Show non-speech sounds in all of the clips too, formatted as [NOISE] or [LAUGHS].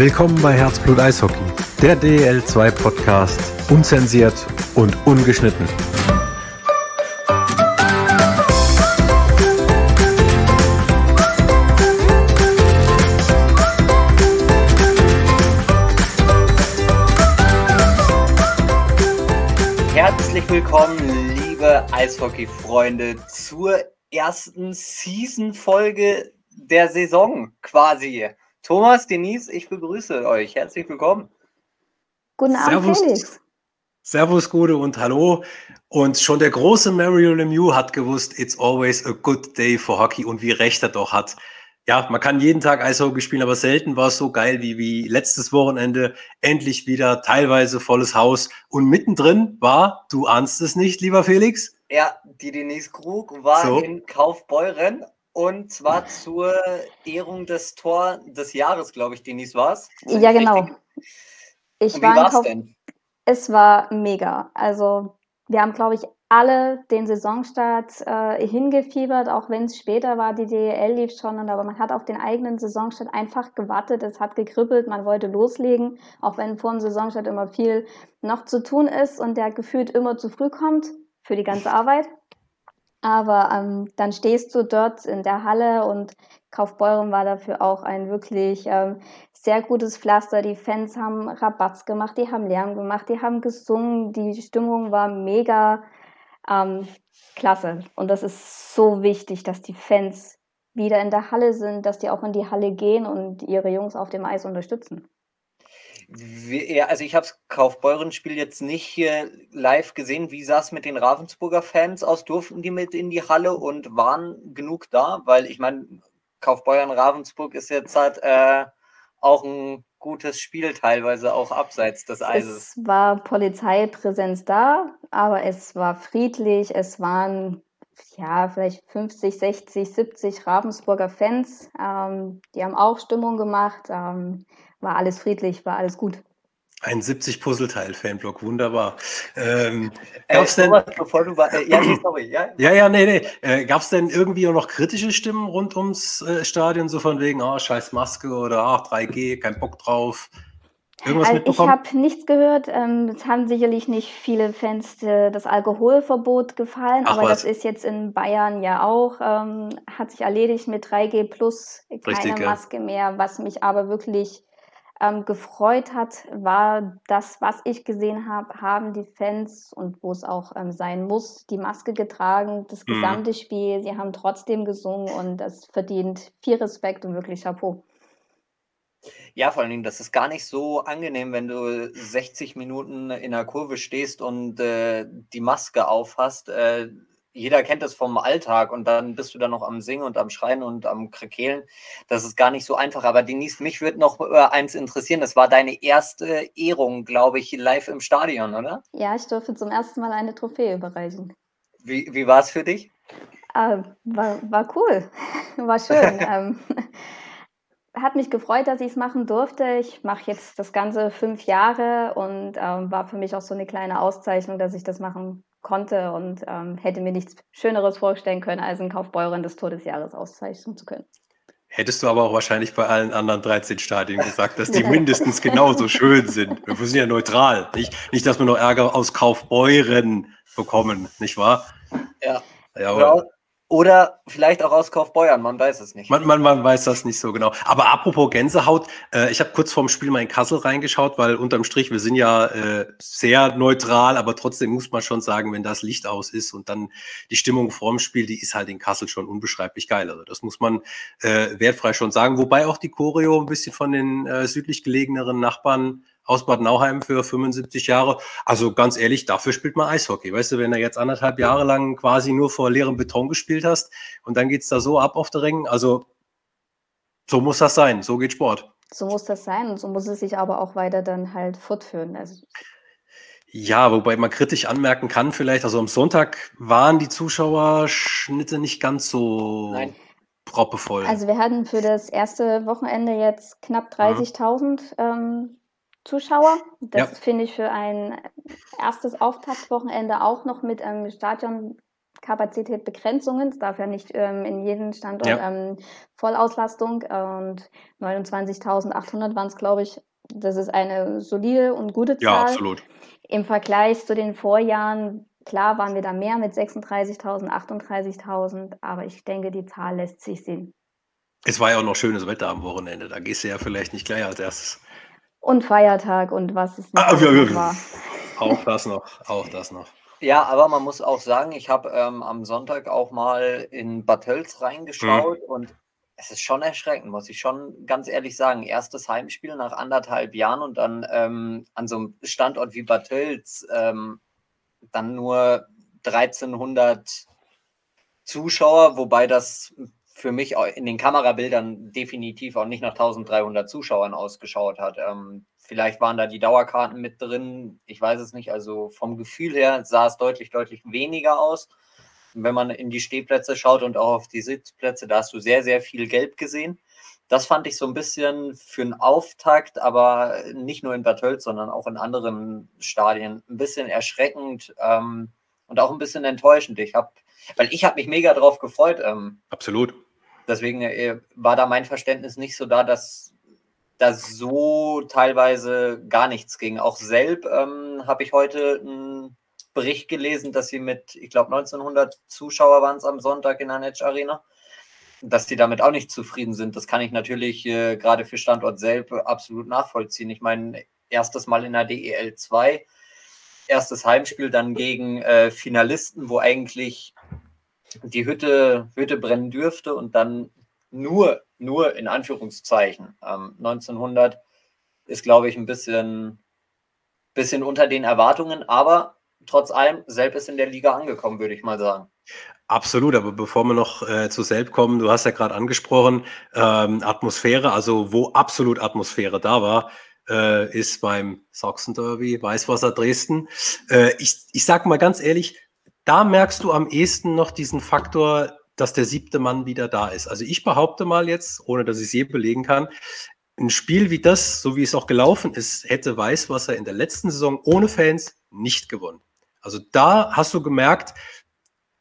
Willkommen bei Herzblut Eishockey, der DL2 Podcast, unzensiert und ungeschnitten. Herzlich willkommen, liebe Eishockey-Freunde, zur ersten Season-Folge der Saison quasi. Thomas, Denise, ich begrüße euch. Herzlich willkommen. Guten Abend, Servus. Felix. Servus, Gude und Hallo. Und schon der große Mario Lemieux hat gewusst, it's always a good day for Hockey und wie recht er doch hat. Ja, man kann jeden Tag Eishockey spielen, aber selten war es so geil wie, wie letztes Wochenende. Endlich wieder teilweise volles Haus. Und mittendrin war, du ahnst es nicht, lieber Felix? Ja, die Denise Krug war so. in Kaufbeuren und zwar zur Ehrung des Tor des Jahres, glaube ich, Denise war es. Ja, genau. Ich Und war wie war es denn? Es war mega. Also wir haben, glaube ich, alle den Saisonstart äh, hingefiebert, auch wenn es später war, die DEL lief schon, und, aber man hat auf den eigenen Saisonstart einfach gewartet, es hat gekribbelt, man wollte loslegen, auch wenn vor dem Saisonstart immer viel noch zu tun ist und der gefühlt immer zu früh kommt für die ganze [LAUGHS] Arbeit. Aber ähm, dann stehst du dort in der Halle und Kaufbeuren war dafür auch ein wirklich ähm, sehr gutes Pflaster. Die Fans haben Rabatz gemacht, die haben Lärm gemacht, die haben gesungen, die Stimmung war mega ähm, klasse. Und das ist so wichtig, dass die Fans wieder in der Halle sind, dass die auch in die Halle gehen und ihre Jungs auf dem Eis unterstützen. Also ich habe das Kaufbeuren-Spiel jetzt nicht live gesehen. Wie sah es mit den Ravensburger Fans aus? Durften die mit in die Halle und waren genug da? Weil ich meine, Kaufbeuren-Ravensburg ist jetzt halt äh, auch ein gutes Spiel, teilweise auch abseits des Eises. Es war Polizeipräsenz da, aber es war friedlich. Es waren ja, vielleicht 50, 60, 70 Ravensburger Fans. Ähm, die haben auch Stimmung gemacht. Ähm, war alles friedlich, war alles gut. Ein 70 Puzzleteil Fanblock, wunderbar. Ähm, äh, gab's denn, bevor du war, äh, ja, nee, sorry, ja, ja, ja, nee, nee. Äh, Gab es denn irgendwie auch noch kritische Stimmen rund ums äh, Stadion, so von wegen, oh, scheiß Maske oder ach, 3G, kein Bock drauf? Irgendwas also mitbekommen? Ich habe nichts gehört. Ähm, es haben sicherlich nicht viele Fans äh, das Alkoholverbot gefallen, Ach, aber was? das ist jetzt in Bayern ja auch, ähm, hat sich erledigt mit 3G plus keine Richtig, Maske ja. mehr. Was mich aber wirklich ähm, gefreut hat, war das, was ich gesehen habe, haben die Fans und wo es auch ähm, sein muss, die Maske getragen, das mhm. gesamte Spiel. Sie haben trotzdem gesungen und das verdient viel Respekt und wirklich Chapeau. Ja, vor allen Dingen, das ist gar nicht so angenehm, wenn du 60 Minuten in der Kurve stehst und äh, die Maske aufhast. Äh, jeder kennt das vom Alltag und dann bist du dann noch am Singen und am Schreien und am Krakeelen. Das ist gar nicht so einfach. Aber Denise, mich würde noch äh, eins interessieren. Das war deine erste Ehrung, glaube ich, live im Stadion, oder? Ja, ich durfte zum ersten Mal eine Trophäe überreichen. Wie, wie war es für dich? Äh, war, war cool. [LAUGHS] war schön. [LAUGHS] ähm, [LAUGHS] hat mich gefreut, dass ich es machen durfte. Ich mache jetzt das Ganze fünf Jahre und ähm, war für mich auch so eine kleine Auszeichnung, dass ich das machen konnte und ähm, hätte mir nichts Schöneres vorstellen können, als einen Kaufbeuren des Todesjahres auszeichnen zu können. Hättest du aber auch wahrscheinlich bei allen anderen 13 Stadien gesagt, dass die mindestens genauso schön sind. Wir sind ja neutral. Nicht, nicht dass wir noch Ärger aus Kaufbeuren bekommen, nicht wahr? Ja. ja oder, oder vielleicht auch aus Kaufbeuern, man weiß es nicht. Man, man, man weiß das nicht so genau. Aber apropos Gänsehaut, äh, ich habe kurz vorm Spiel mal in Kassel reingeschaut, weil unterm Strich, wir sind ja äh, sehr neutral, aber trotzdem muss man schon sagen, wenn das Licht aus ist und dann die Stimmung vorm Spiel, die ist halt in Kassel schon unbeschreiblich geil. Also das muss man äh, wertfrei schon sagen. Wobei auch die Choreo ein bisschen von den äh, südlich gelegeneren Nachbarn aus Bad Nauheim für 75 Jahre. Also ganz ehrlich, dafür spielt man Eishockey. Weißt du, wenn du jetzt anderthalb Jahre lang quasi nur vor leerem Beton gespielt hast und dann geht es da so ab auf der Ring, also so muss das sein, so geht Sport. So muss das sein und so muss es sich aber auch weiter dann halt fortführen. Also ja, wobei man kritisch anmerken kann, vielleicht, also am Sonntag waren die Zuschauerschnitte nicht ganz so Nein. proppevoll. Also wir hatten für das erste Wochenende jetzt knapp 30.000 mhm. ähm, Zuschauer. Das ja. finde ich für ein erstes Auftaktwochenende auch noch mit einem Stadion Kapazität Es darf ja nicht ähm, in jedem Standort ja. ähm, Vollauslastung und 29.800 waren es, glaube ich. Das ist eine solide und gute Zahl. Ja, absolut. Im Vergleich zu den Vorjahren, klar waren wir da mehr mit 36.000, 38.000, aber ich denke, die Zahl lässt sich sehen. Es war ja auch noch schönes Wetter am Wochenende, da gehst du ja vielleicht nicht gleich als erstes. Und Feiertag und was es ah, ja, ja, war. Auch das noch, auch das noch. Ja, aber man muss auch sagen, ich habe ähm, am Sonntag auch mal in Bad Tölz reingeschaut mhm. und es ist schon erschreckend, muss ich schon ganz ehrlich sagen. Erstes Heimspiel nach anderthalb Jahren und dann ähm, an so einem Standort wie Bad Tölz ähm, dann nur 1300 Zuschauer, wobei das für mich in den Kamerabildern definitiv auch nicht nach 1300 Zuschauern ausgeschaut hat. Ähm, vielleicht waren da die Dauerkarten mit drin, ich weiß es nicht. Also vom Gefühl her sah es deutlich, deutlich weniger aus. wenn man in die Stehplätze schaut und auch auf die Sitzplätze, da hast du sehr, sehr viel Gelb gesehen. Das fand ich so ein bisschen für einen Auftakt, aber nicht nur in Bad Hölz, sondern auch in anderen Stadien ein bisschen erschreckend ähm, und auch ein bisschen enttäuschend. Ich habe, weil ich habe mich mega drauf gefreut. Ähm, Absolut Deswegen äh, war da mein Verständnis nicht so da, dass da so teilweise gar nichts ging. Auch selbst ähm, habe ich heute einen Bericht gelesen, dass sie mit, ich glaube, 1900 Zuschauer waren es am Sonntag in der Netsch Arena, dass sie damit auch nicht zufrieden sind. Das kann ich natürlich äh, gerade für Standort Selb absolut nachvollziehen. Ich meine, erstes Mal in der DEL 2, erstes Heimspiel dann gegen äh, Finalisten, wo eigentlich die Hütte, Hütte brennen dürfte und dann nur, nur in Anführungszeichen. Ähm, 1900 ist, glaube ich, ein bisschen, bisschen unter den Erwartungen, aber trotz allem, Selb ist in der Liga angekommen, würde ich mal sagen. Absolut, aber bevor wir noch äh, zu Selb kommen, du hast ja gerade angesprochen, ähm, Atmosphäre, also wo absolut Atmosphäre da war, äh, ist beim Sachsen Derby, Weißwasser Dresden. Äh, ich, ich sag mal ganz ehrlich, da merkst du am ehesten noch diesen Faktor, dass der siebte Mann wieder da ist. Also ich behaupte mal jetzt, ohne dass ich es je belegen kann, ein Spiel wie das, so wie es auch gelaufen ist, hätte Weißwasser in der letzten Saison ohne Fans nicht gewonnen. Also da hast du gemerkt,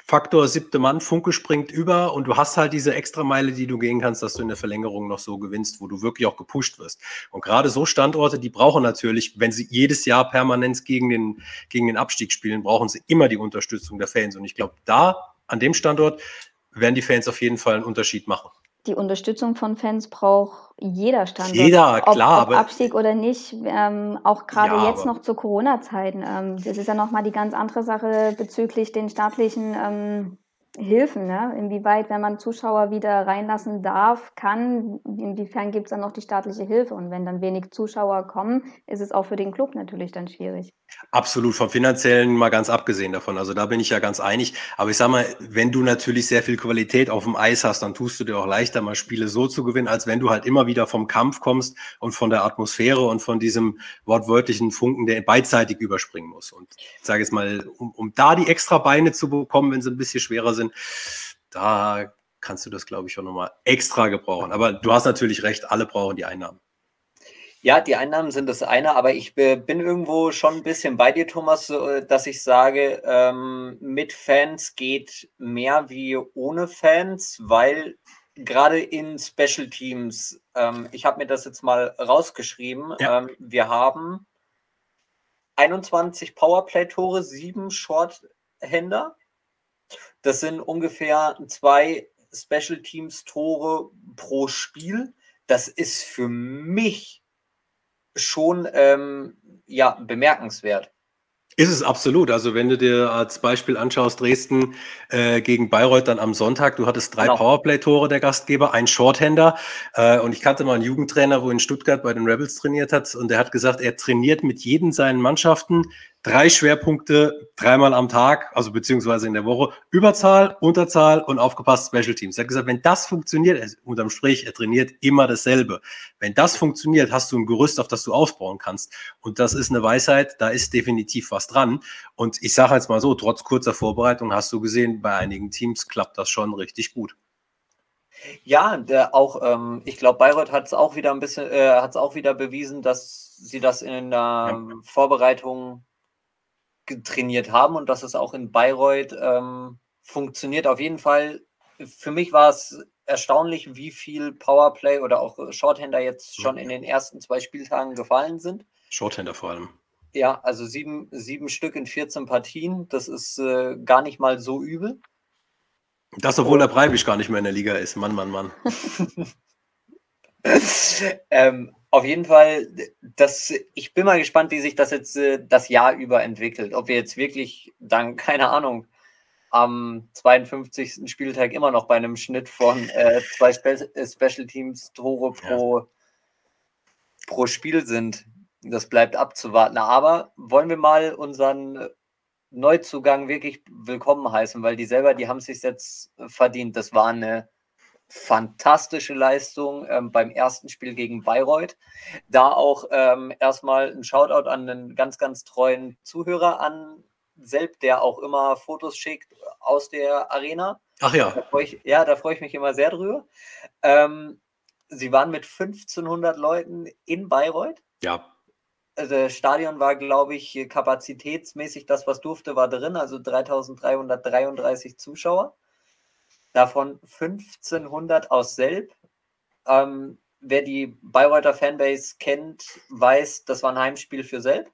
Faktor siebte Mann, Funke springt über und du hast halt diese extra Meile, die du gehen kannst, dass du in der Verlängerung noch so gewinnst, wo du wirklich auch gepusht wirst. Und gerade so Standorte, die brauchen natürlich, wenn sie jedes Jahr permanent gegen den, gegen den Abstieg spielen, brauchen sie immer die Unterstützung der Fans. Und ich glaube, da, an dem Standort, werden die Fans auf jeden Fall einen Unterschied machen die Unterstützung von Fans braucht jeder Standort. Jeder, klar. Ob, ob Abstieg oder nicht, ähm, auch gerade ja, jetzt noch zu Corona-Zeiten. Ähm, das ist ja nochmal die ganz andere Sache bezüglich den staatlichen ähm, Hilfen, ne? inwieweit, wenn man Zuschauer wieder reinlassen darf, kann, inwiefern gibt es dann noch die staatliche Hilfe? Und wenn dann wenig Zuschauer kommen, ist es auch für den Club natürlich dann schwierig. Absolut, vom finanziellen mal ganz abgesehen davon. Also da bin ich ja ganz einig. Aber ich sag mal, wenn du natürlich sehr viel Qualität auf dem Eis hast, dann tust du dir auch leichter, mal Spiele so zu gewinnen, als wenn du halt immer wieder vom Kampf kommst und von der Atmosphäre und von diesem wortwörtlichen Funken, der beidseitig überspringen muss. Und ich sage jetzt mal, um, um da die extra Beine zu bekommen, wenn sie ein bisschen schwerer sind, da kannst du das, glaube ich, schon nochmal extra gebrauchen. Aber du hast natürlich recht, alle brauchen die Einnahmen. Ja, die Einnahmen sind das eine, aber ich bin irgendwo schon ein bisschen bei dir, Thomas, dass ich sage, ähm, mit Fans geht mehr wie ohne Fans, weil gerade in Special Teams, ähm, ich habe mir das jetzt mal rausgeschrieben, ja. ähm, wir haben 21 Powerplay-Tore, sieben Shorthänder. Das sind ungefähr zwei Special Teams Tore pro Spiel. Das ist für mich schon ähm, ja, bemerkenswert. Ist es absolut. Also wenn du dir als Beispiel anschaust, Dresden äh, gegen Bayreuth dann am Sonntag, du hattest drei genau. Powerplay-Tore der Gastgeber, ein Shorthänder äh, und ich kannte mal einen Jugendtrainer, wo in Stuttgart bei den Rebels trainiert hat und der hat gesagt, er trainiert mit jedem seinen Mannschaften drei Schwerpunkte dreimal am Tag, also beziehungsweise in der Woche, Überzahl, Unterzahl und aufgepasst Special Teams. Er hat gesagt, wenn das funktioniert, unterm Strich, er trainiert immer dasselbe. Wenn das funktioniert, hast du ein Gerüst, auf das du aufbauen kannst. Und das ist eine Weisheit, da ist definitiv was dran. Und ich sage jetzt mal so, trotz kurzer Vorbereitung hast du gesehen, bei einigen Teams klappt das schon richtig gut. Ja, der auch, ähm, ich glaube, Bayreuth hat es auch wieder ein bisschen, äh, hat es auch wieder bewiesen, dass sie das in der ja. Vorbereitung trainiert haben und dass es auch in Bayreuth ähm, funktioniert auf jeden Fall. Für mich war es erstaunlich, wie viel Powerplay oder auch Shorthander jetzt schon in den ersten zwei Spieltagen gefallen sind. Shorthander vor allem. Ja, also sieben, sieben Stück in 14 Partien, das ist äh, gar nicht mal so übel. Das, obwohl der Breibisch gar nicht mehr in der Liga ist. Mann, Mann, Mann. [LAUGHS] [LAUGHS] ähm, auf jeden Fall, das, ich bin mal gespannt, wie sich das jetzt äh, das Jahr über entwickelt. Ob wir jetzt wirklich dann, [LAUGHS] keine Ahnung, am 52. Spieltag immer noch bei einem Schnitt von äh, zwei Spe äh, Special Teams Tore pro, ja. pro Spiel sind. Das bleibt abzuwarten. Aber wollen wir mal unseren Neuzugang wirklich willkommen heißen, weil die selber, die haben es sich jetzt verdient. Das war eine fantastische Leistung ähm, beim ersten Spiel gegen Bayreuth. Da auch ähm, erstmal ein Shoutout an einen ganz, ganz treuen Zuhörer an Selb, der auch immer Fotos schickt aus der Arena. Ach ja. Da ich, ja, da freue ich mich immer sehr drüber. Ähm, sie waren mit 1500 Leuten in Bayreuth. Ja. Also das Stadion war, glaube ich, kapazitätsmäßig das, was durfte, war drin, also 3333 Zuschauer. Davon 1500 aus Selb. Ähm, wer die Bayreuther Fanbase kennt, weiß, das war ein Heimspiel für Selb.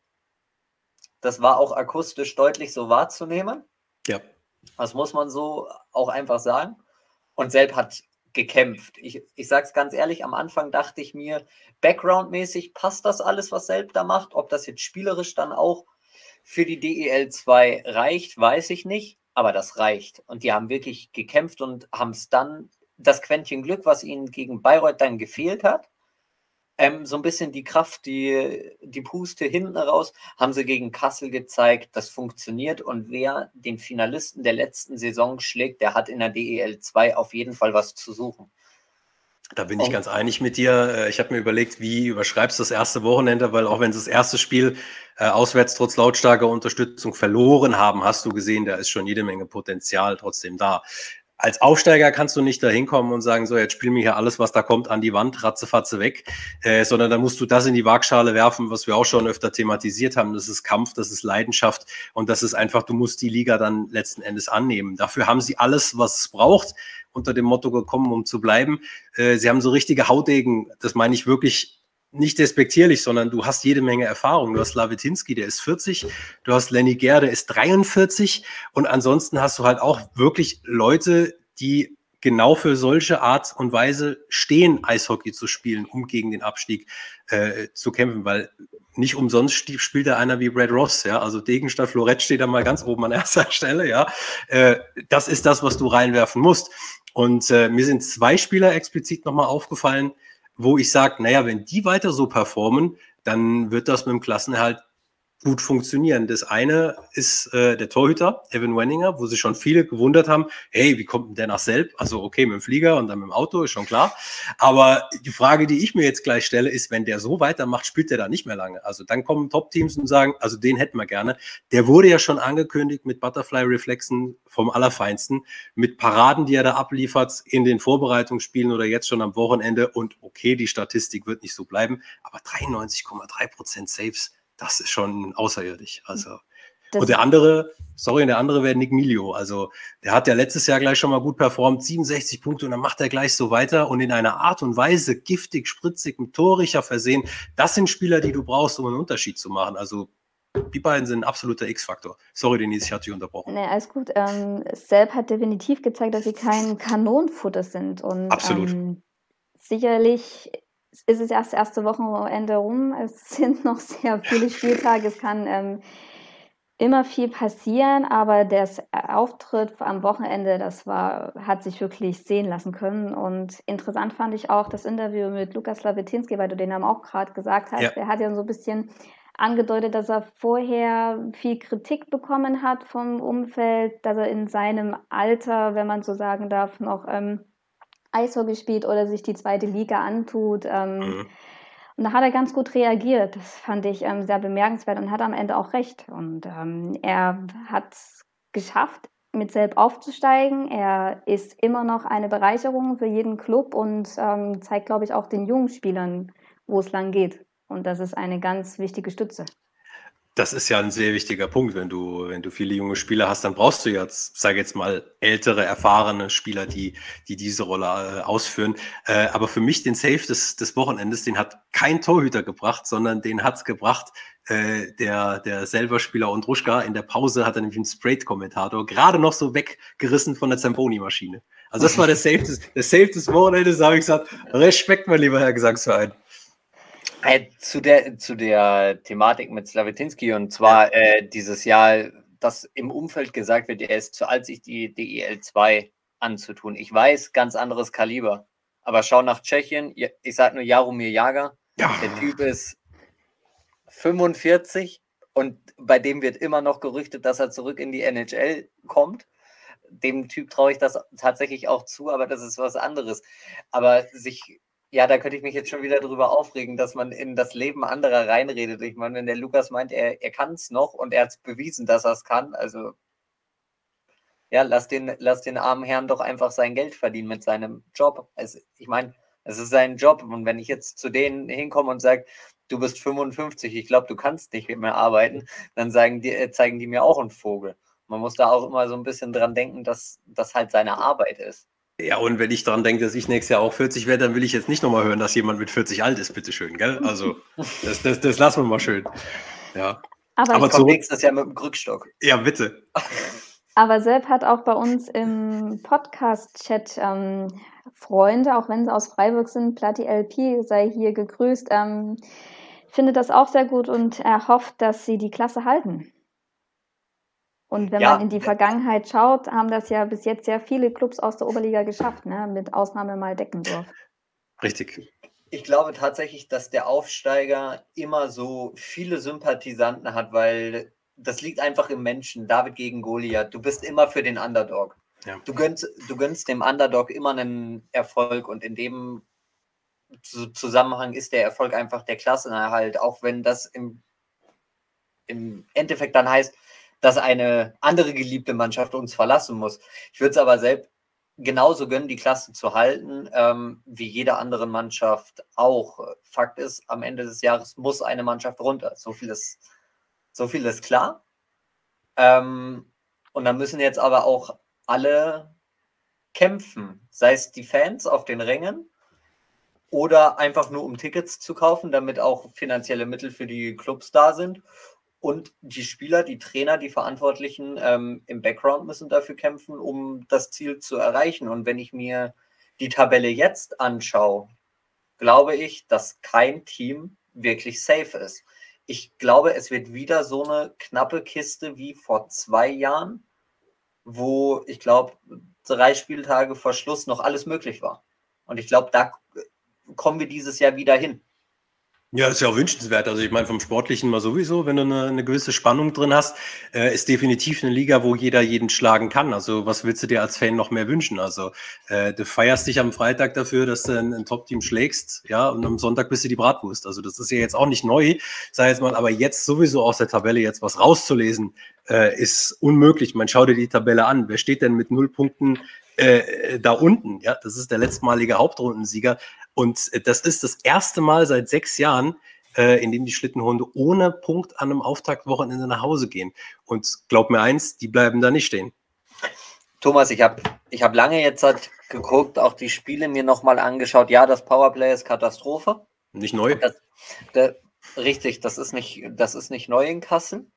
Das war auch akustisch deutlich so wahrzunehmen. Ja. Das muss man so auch einfach sagen. Und Selb hat gekämpft. Ich, ich sage es ganz ehrlich, am Anfang dachte ich mir, backgroundmäßig passt das alles, was Selb da macht. Ob das jetzt spielerisch dann auch für die DEL 2 reicht, weiß ich nicht. Aber das reicht. Und die haben wirklich gekämpft und haben es dann, das Quäntchen Glück, was ihnen gegen Bayreuth dann gefehlt hat, ähm, so ein bisschen die Kraft, die, die Puste hinten raus, haben sie gegen Kassel gezeigt, das funktioniert und wer den Finalisten der letzten Saison schlägt, der hat in der DEL 2 auf jeden Fall was zu suchen. Da bin ich ganz einig mit dir. Äh, ich habe mir überlegt, wie überschreibst du das erste Wochenende, weil auch wenn sie das erste Spiel äh, auswärts trotz lautstarker Unterstützung verloren haben, hast du gesehen, da ist schon jede Menge Potenzial trotzdem da als Aufsteiger kannst du nicht da hinkommen und sagen, so, jetzt spiel mir hier alles, was da kommt, an die Wand, ratzefatze weg, äh, sondern da musst du das in die Waagschale werfen, was wir auch schon öfter thematisiert haben. Das ist Kampf, das ist Leidenschaft und das ist einfach, du musst die Liga dann letzten Endes annehmen. Dafür haben sie alles, was es braucht, unter dem Motto gekommen, um zu bleiben. Äh, sie haben so richtige Haudegen, das meine ich wirklich nicht despektierlich, sondern du hast jede Menge Erfahrung. Du hast Lavetinski, der ist 40, du hast Lenny Ger, der ist 43 und ansonsten hast du halt auch wirklich Leute, die genau für solche Art und Weise stehen, Eishockey zu spielen, um gegen den Abstieg äh, zu kämpfen, weil nicht umsonst spielt da einer wie Brad Ross, ja, also Degen statt Florett steht da mal ganz oben an erster [LAUGHS] Stelle, ja. Äh, das ist das, was du reinwerfen musst. Und äh, mir sind zwei Spieler explizit nochmal aufgefallen, wo ich sage, naja, wenn die weiter so performen, dann wird das mit dem Klassenerhalt gut funktionieren. Das eine ist äh, der Torhüter, Evan Wenninger, wo sich schon viele gewundert haben, hey, wie kommt denn der nach Selb? Also okay, mit dem Flieger und dann mit dem Auto, ist schon klar. Aber die Frage, die ich mir jetzt gleich stelle, ist, wenn der so weitermacht, spielt der da nicht mehr lange. Also dann kommen Top-Teams und sagen, also den hätten wir gerne. Der wurde ja schon angekündigt mit Butterfly-Reflexen vom Allerfeinsten, mit Paraden, die er da abliefert in den Vorbereitungsspielen oder jetzt schon am Wochenende. Und okay, die Statistik wird nicht so bleiben, aber 93,3 Prozent Saves das ist schon außerirdisch. Also. Das und der andere, sorry, der andere wäre Nick Milio. Also der hat ja letztes Jahr gleich schon mal gut performt, 67 Punkte und dann macht er gleich so weiter und in einer Art und Weise giftig, spritzig, mit Torricher versehen. Das sind Spieler, die du brauchst, um einen Unterschied zu machen. Also die beiden sind ein absoluter X-Faktor. Sorry, Denise, ich hatte dich unterbrochen. Nee, alles gut. Ähm, Selb hat definitiv gezeigt, dass sie kein Kanonenfutter sind. Und, Absolut. Ähm, sicherlich ist es erst das erste Wochenende rum. Es [LAUGHS] sind noch sehr viele Spieltage. Es kann ähm, immer viel passieren, aber der Auftritt am Wochenende, das war, hat sich wirklich sehen lassen können. Und interessant fand ich auch das Interview mit Lukas Lawetinski, weil du den Namen auch gerade gesagt hast. Ja. Er hat ja so ein bisschen angedeutet, dass er vorher viel Kritik bekommen hat vom Umfeld, dass er in seinem Alter, wenn man so sagen darf, noch ähm, Eishockey spielt oder sich die zweite Liga antut. Ähm, mhm. Und da hat er ganz gut reagiert. Das fand ich ähm, sehr bemerkenswert und hat am Ende auch recht. Und ähm, er hat es geschafft, mit Selb aufzusteigen. Er ist immer noch eine Bereicherung für jeden Club und ähm, zeigt, glaube ich, auch den jungen Spielern, wo es lang geht. Und das ist eine ganz wichtige Stütze. Das ist ja ein sehr wichtiger Punkt. Wenn du, wenn du viele junge Spieler hast, dann brauchst du jetzt, sage jetzt mal, ältere, erfahrene Spieler, die, die diese Rolle äh, ausführen. Äh, aber für mich den Safe des, des Wochenendes, den hat kein Torhüter gebracht, sondern den hat's gebracht äh, der, der selber Spieler und Ruschka. In der Pause hat er nämlich einen Sprayed-Kommentator gerade noch so weggerissen von der Zamboni-Maschine. Also das war der Safe des, der Safe des Wochenendes, da habe ich gesagt, Respekt, mein lieber Herr Gesangsverein. Äh, zu, der, zu der Thematik mit Slavetinski und zwar äh, dieses Jahr, dass im Umfeld gesagt wird, er ist zu alt, sich die DEL 2 anzutun. Ich weiß, ganz anderes Kaliber. Aber schau nach Tschechien, ich sage nur Jaromir Jager. Ja. Der Typ ist 45 und bei dem wird immer noch gerüchtet, dass er zurück in die NHL kommt. Dem Typ traue ich das tatsächlich auch zu, aber das ist was anderes. Aber sich ja, da könnte ich mich jetzt schon wieder drüber aufregen, dass man in das Leben anderer reinredet. Ich meine, wenn der Lukas meint, er, er kann es noch und er hat bewiesen, dass er es kann, also ja, lass den, lass den armen Herrn doch einfach sein Geld verdienen mit seinem Job. Also, ich meine, es ist sein Job. Und wenn ich jetzt zu denen hinkomme und sage, du bist 55, ich glaube, du kannst nicht mehr arbeiten, dann die, äh, zeigen die mir auch einen Vogel. Man muss da auch immer so ein bisschen dran denken, dass das halt seine Arbeit ist. Ja, und wenn ich daran denke, dass ich nächstes Jahr auch 40 werde, dann will ich jetzt nicht nochmal hören, dass jemand mit 40 alt ist, bitteschön, gell? Also, das, das, das lassen wir mal schön. Ja. Aber, Aber komme nächstes Jahr mit dem Krückstock. Ja, bitte. Aber Sepp hat auch bei uns im Podcast-Chat ähm, Freunde, auch wenn sie aus Freiburg sind, Platti LP sei hier gegrüßt, ähm, findet das auch sehr gut und er hofft, dass sie die Klasse halten. Und wenn ja, man in die Vergangenheit schaut, haben das ja bis jetzt sehr viele Clubs aus der Oberliga geschafft, ne? mit Ausnahme mal Deckendorf. Richtig. Ich glaube tatsächlich, dass der Aufsteiger immer so viele Sympathisanten hat, weil das liegt einfach im Menschen. David gegen Goliath. Du bist immer für den Underdog. Ja. Du, gönnst, du gönnst dem Underdog immer einen Erfolg und in dem Zusammenhang ist der Erfolg einfach der Klassenerhalt, auch wenn das im, im Endeffekt dann heißt, dass eine andere geliebte Mannschaft uns verlassen muss. Ich würde es aber selbst genauso gönnen, die Klasse zu halten, ähm, wie jede andere Mannschaft auch. Fakt ist, am Ende des Jahres muss eine Mannschaft runter. So viel ist, so viel ist klar. Ähm, und dann müssen jetzt aber auch alle kämpfen, sei es die Fans auf den Rängen oder einfach nur um Tickets zu kaufen, damit auch finanzielle Mittel für die Clubs da sind und die Spieler, die Trainer, die Verantwortlichen ähm, im Background müssen dafür kämpfen, um das Ziel zu erreichen. Und wenn ich mir die Tabelle jetzt anschaue, glaube ich, dass kein Team wirklich safe ist. Ich glaube, es wird wieder so eine knappe Kiste wie vor zwei Jahren, wo ich glaube, drei Spieltage vor Schluss noch alles möglich war. Und ich glaube, da kommen wir dieses Jahr wieder hin. Ja, ist ja auch wünschenswert. Also ich meine, vom Sportlichen mal sowieso, wenn du eine, eine gewisse Spannung drin hast, äh, ist definitiv eine Liga, wo jeder jeden schlagen kann. Also was willst du dir als Fan noch mehr wünschen? Also äh, du feierst dich am Freitag dafür, dass du ein, ein Top-Team schlägst, ja, und am Sonntag bist du die Bratwurst. Also das ist ja jetzt auch nicht neu, sag jetzt mal, aber jetzt sowieso aus der Tabelle jetzt was rauszulesen, äh, ist unmöglich. Man schau dir die Tabelle an. Wer steht denn mit null Punkten äh, da unten? Ja, das ist der letztmalige Hauptrundensieger. Und äh, das ist das erste Mal seit sechs Jahren, äh, in dem die Schlittenhunde ohne Punkt an einem Auftaktwochenende nach Hause gehen. Und glaub mir eins, die bleiben da nicht stehen. Thomas, ich habe ich hab lange jetzt halt geguckt, auch die Spiele mir nochmal angeschaut. Ja, das Powerplay ist Katastrophe. Nicht neu? Das, das, richtig, das ist, nicht, das ist nicht neu in Kassel.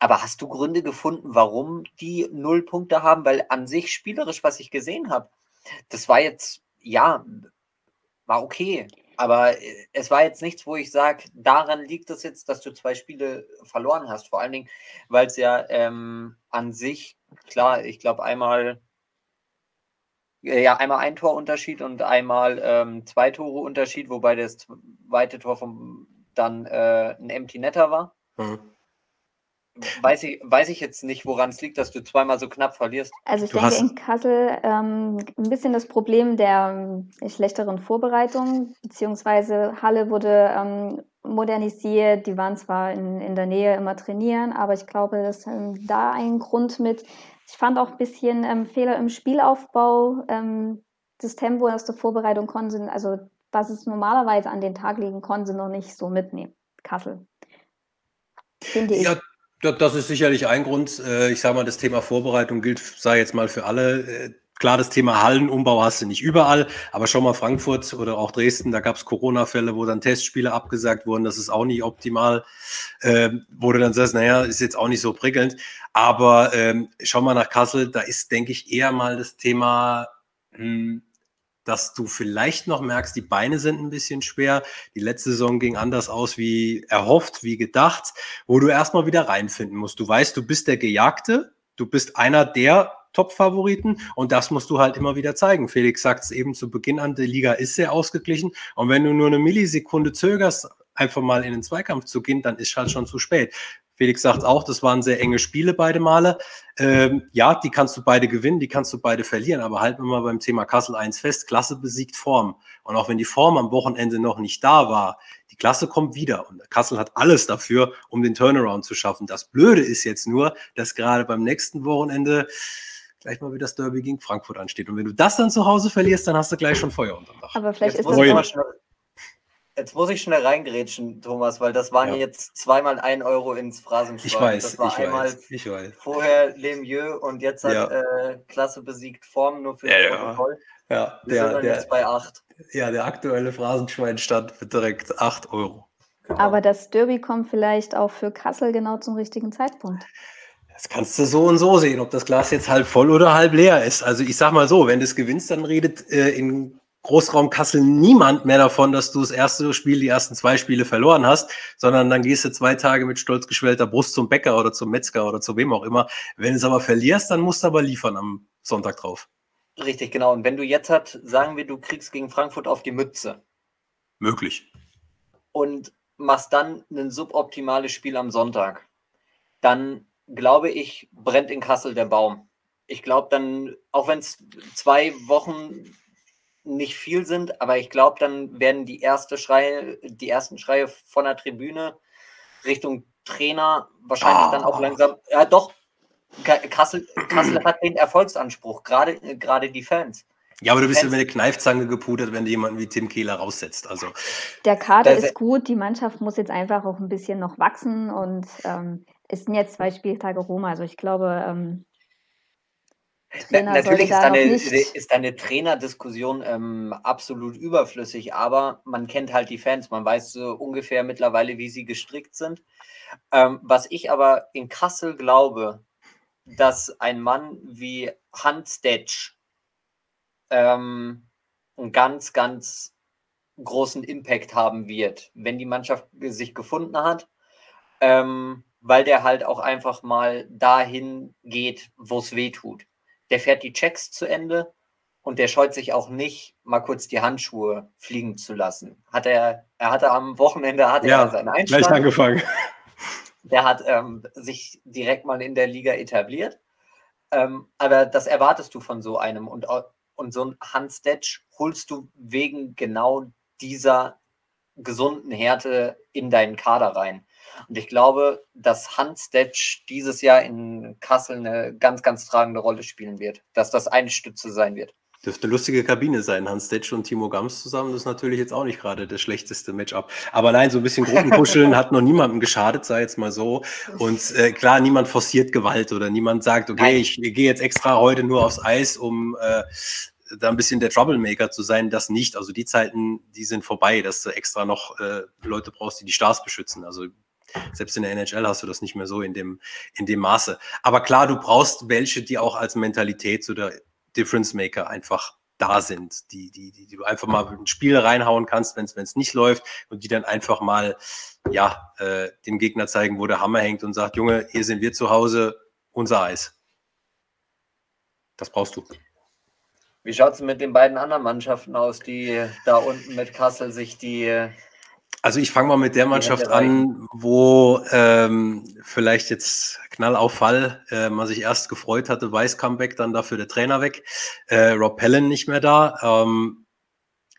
Aber hast du Gründe gefunden, warum die null Punkte haben? Weil an sich spielerisch, was ich gesehen habe, das war jetzt, ja, war okay. Aber äh, es war jetzt nichts, wo ich sage, daran liegt es jetzt, dass du zwei Spiele verloren hast. Vor allen Dingen, weil es ja ähm, an sich, klar, ich glaube einmal, äh, ja, einmal ein Torunterschied und einmal ähm, zwei Tore Unterschied, wobei das zweite Tor vom, dann äh, ein Empty Netter war. Mhm. Weiß ich, weiß ich jetzt nicht, woran es liegt, dass du zweimal so knapp verlierst. Also ich du denke in Kassel ähm, ein bisschen das Problem der äh, schlechteren Vorbereitung, beziehungsweise Halle wurde ähm, modernisiert, die waren zwar in, in der Nähe immer trainieren, aber ich glaube, dass ähm, da ein Grund mit, ich fand auch ein bisschen ähm, Fehler im Spielaufbau, ähm, das Tempo aus der Vorbereitung konnten sie, also was es normalerweise an den Tag legen konnten, sie noch nicht so mitnehmen. Kassel. finde ich. Ja, das ist sicherlich ein Grund. Äh, ich sage mal, das Thema Vorbereitung gilt, sei jetzt mal für alle. Äh, klar, das Thema Hallenumbau hast du nicht überall, aber schon mal Frankfurt oder auch Dresden, da gab es Corona-Fälle, wo dann Testspiele abgesagt wurden. Das ist auch nicht optimal. Ähm, wo du dann sagst, naja, ist jetzt auch nicht so prickelnd. Aber ähm, schau mal nach Kassel, da ist, denke ich, eher mal das Thema, hm, dass du vielleicht noch merkst, die Beine sind ein bisschen schwer. Die letzte Saison ging anders aus wie erhofft, wie gedacht, wo du erstmal wieder reinfinden musst. Du weißt, du bist der Gejagte, du bist einer der Top-Favoriten und das musst du halt immer wieder zeigen. Felix sagt es eben zu Beginn an, die Liga ist sehr ausgeglichen und wenn du nur eine Millisekunde zögerst, einfach mal in den Zweikampf zu gehen, dann ist halt schon zu spät. Felix sagt auch, das waren sehr enge Spiele beide Male. Ähm, ja, die kannst du beide gewinnen, die kannst du beide verlieren, aber halten wir mal beim Thema Kassel 1 fest, Klasse besiegt Form. Und auch wenn die Form am Wochenende noch nicht da war, die Klasse kommt wieder und Kassel hat alles dafür, um den Turnaround zu schaffen. Das Blöde ist jetzt nur, dass gerade beim nächsten Wochenende gleich mal wieder das Derby gegen Frankfurt ansteht. Und wenn du das dann zu Hause verlierst, dann hast du gleich schon Feuer unterm Dach. Aber vielleicht jetzt ist das Jetzt muss ich schnell reingrätschen, Thomas, weil das waren ja. jetzt zweimal ein Euro ins Phrasenschwein. Ich weiß, das war ich einmal weiß, ich weiß. vorher Lemieux und jetzt hat ja. äh, Klasse besiegt Form nur für ja, das Protokoll. Ja, Wir der, der, jetzt bei 8. Ja, der aktuelle Phrasenschweinstand für direkt 8 Euro. Genau. Aber das Derby kommt vielleicht auch für Kassel genau zum richtigen Zeitpunkt. Das kannst du so und so sehen, ob das Glas jetzt halb voll oder halb leer ist. Also ich sag mal so, wenn du es gewinnst, dann redet äh, in Großraum Kassel niemand mehr davon, dass du das erste Spiel, die ersten zwei Spiele verloren hast, sondern dann gehst du zwei Tage mit stolz geschwellter Brust zum Bäcker oder zum Metzger oder zu wem auch immer. Wenn du es aber verlierst, dann musst du aber liefern am Sonntag drauf. Richtig, genau. Und wenn du jetzt hat, sagen wir, du kriegst gegen Frankfurt auf die Mütze. Möglich. Und machst dann ein suboptimales Spiel am Sonntag, dann glaube ich, brennt in Kassel der Baum. Ich glaube dann, auch wenn es zwei Wochen nicht viel sind, aber ich glaube, dann werden die erste Schreie, die ersten Schreie von der Tribüne Richtung Trainer wahrscheinlich oh. dann auch ah. langsam. Ja, doch. Kassel, Kassel hat den Erfolgsanspruch, gerade, gerade die Fans. Ja, aber du bist ja mit der Kneifzange gepudert, wenn du jemanden wie Tim Kehler raussetzt. Also, der Kader ist gut, die Mannschaft muss jetzt einfach auch ein bisschen noch wachsen und ähm, es sind jetzt zwei Spieltage rum. Also ich glaube, ähm, Trainer Natürlich ist eine, ist eine Trainerdiskussion ähm, absolut überflüssig, aber man kennt halt die Fans, man weiß so ungefähr mittlerweile, wie sie gestrickt sind. Ähm, was ich aber in Kassel glaube, dass ein Mann wie Hans Detsch ähm, einen ganz, ganz großen Impact haben wird, wenn die Mannschaft sich gefunden hat, ähm, weil der halt auch einfach mal dahin geht, wo es weh tut der fährt die Checks zu Ende und der scheut sich auch nicht, mal kurz die Handschuhe fliegen zu lassen. Hat er, er hatte am Wochenende hat ja, er seinen Einstand. Gleich angefangen. Der hat ähm, sich direkt mal in der Liga etabliert. Ähm, aber das erwartest du von so einem. Und, und so ein Hans Detsch holst du wegen genau dieser gesunden Härte in deinen Kader rein. Und ich glaube, dass Hans Detsch dieses Jahr in Kassel eine ganz, ganz tragende Rolle spielen wird, dass das eine Stütze sein wird. Dürfte eine lustige Kabine sein, Hans Detsch und Timo Gams zusammen. Das ist natürlich jetzt auch nicht gerade das schlechteste Matchup. Aber nein, so ein bisschen Gruppenkuscheln [LAUGHS] hat noch niemandem geschadet, sei jetzt mal so. Und äh, klar, niemand forciert Gewalt oder niemand sagt, okay, ich, ich gehe jetzt extra heute nur aufs Eis, um äh, da ein bisschen der Troublemaker zu sein, das nicht. Also die Zeiten, die sind vorbei, dass du extra noch äh, Leute brauchst, die die Stars beschützen. Also selbst in der NHL hast du das nicht mehr so in dem, in dem Maße. Aber klar, du brauchst welche, die auch als Mentalität so der Difference Maker einfach da sind, die, die, die, die du einfach mal ein Spiel reinhauen kannst, wenn es nicht läuft und die dann einfach mal ja, äh, dem Gegner zeigen, wo der Hammer hängt und sagt, Junge, hier sind wir zu Hause, unser Eis. Das brauchst du. Wie schaut es mit den beiden anderen Mannschaften aus, die da unten mit Kassel sich die also ich fange mal mit der Mannschaft an, wo ähm, vielleicht jetzt Knall auf Fall äh, man sich erst gefreut hatte, Weiß Comeback, dann dafür der Trainer weg, äh, Rob Pellen nicht mehr da. Ähm,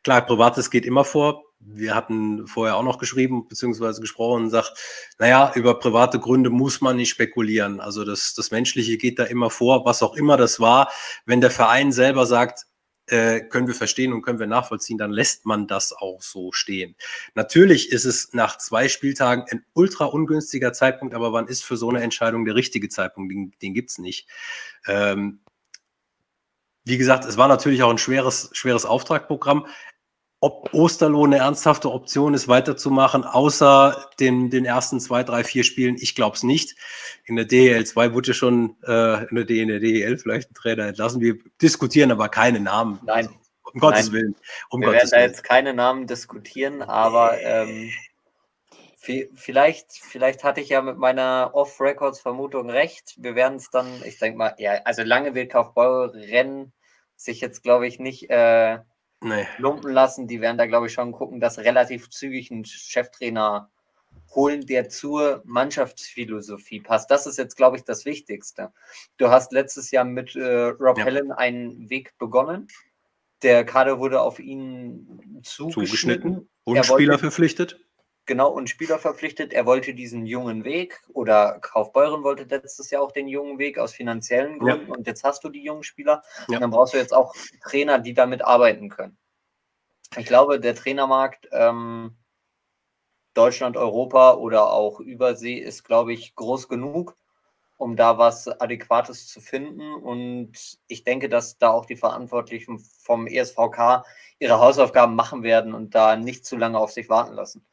klar, Privates geht immer vor. Wir hatten vorher auch noch geschrieben beziehungsweise gesprochen und sagt, naja, über private Gründe muss man nicht spekulieren. Also das, das Menschliche geht da immer vor, was auch immer das war. Wenn der Verein selber sagt, äh, können wir verstehen und können wir nachvollziehen, dann lässt man das auch so stehen. Natürlich ist es nach zwei Spieltagen ein ultra ungünstiger Zeitpunkt, aber wann ist für so eine Entscheidung der richtige Zeitpunkt? Den, den gibt es nicht. Ähm, wie gesagt, es war natürlich auch ein schweres, schweres Auftragprogramm ob Osterloh eine ernsthafte Option ist, weiterzumachen, außer den, den ersten zwei, drei, vier Spielen. Ich glaube es nicht. In der DEL 2 wurde schon äh, in, der, in der DEL vielleicht ein Trainer entlassen. Wir diskutieren aber keine Namen. Nein. Um Gottes Nein. Willen. Um Wir Gottes werden da jetzt keine Namen diskutieren, aber ähm, vielleicht, vielleicht hatte ich ja mit meiner Off-Records-Vermutung recht. Wir werden es dann, ich denke mal, ja, also lange wird Kaufbeuren sich jetzt, glaube ich, nicht äh, nee. lumpen lassen. Die werden da, glaube ich, schon gucken, dass relativ zügig ein Cheftrainer holen, der zur Mannschaftsphilosophie passt. Das ist jetzt, glaube ich, das Wichtigste. Du hast letztes Jahr mit äh, Rob ja. Allen einen Weg begonnen. Der Kader wurde auf ihn zugeschnitten. zugeschnitten und Spieler verpflichtet genau und Spieler verpflichtet. Er wollte diesen jungen Weg oder Kaufbeuren wollte letztes Jahr auch den jungen Weg aus finanziellen Gründen ja. und jetzt hast du die jungen Spieler ja. und dann brauchst du jetzt auch Trainer, die damit arbeiten können. Ich glaube, der Trainermarkt ähm, Deutschland, Europa oder auch Übersee ist, glaube ich, groß genug, um da was Adäquates zu finden. Und ich denke, dass da auch die Verantwortlichen vom ESVK ihre Hausaufgaben machen werden und da nicht zu lange auf sich warten lassen.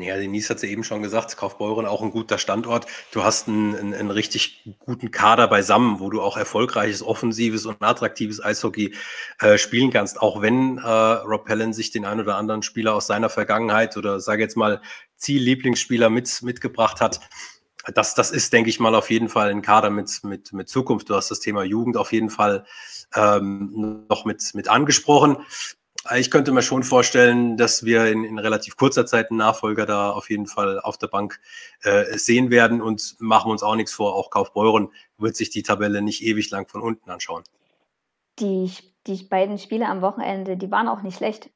Ja, Denise hat ja eben schon gesagt, Kaufbeuren auch ein guter Standort. Du hast einen, einen, einen, richtig guten Kader beisammen, wo du auch erfolgreiches, offensives und attraktives Eishockey äh, spielen kannst. Auch wenn äh, Rob Pellen sich den ein oder anderen Spieler aus seiner Vergangenheit oder sage jetzt mal Ziel-Lieblingsspieler mit, mitgebracht hat. Das, das ist, denke ich mal, auf jeden Fall ein Kader mit, mit, mit Zukunft. Du hast das Thema Jugend auf jeden Fall ähm, noch mit, mit angesprochen. Ich könnte mir schon vorstellen, dass wir in, in, relativ kurzer Zeit einen Nachfolger da auf jeden Fall auf der Bank äh, sehen werden und machen uns auch nichts vor. Auch Kaufbeuren wird sich die Tabelle nicht ewig lang von unten anschauen. Die, die beiden Spiele am Wochenende, die waren auch nicht schlecht.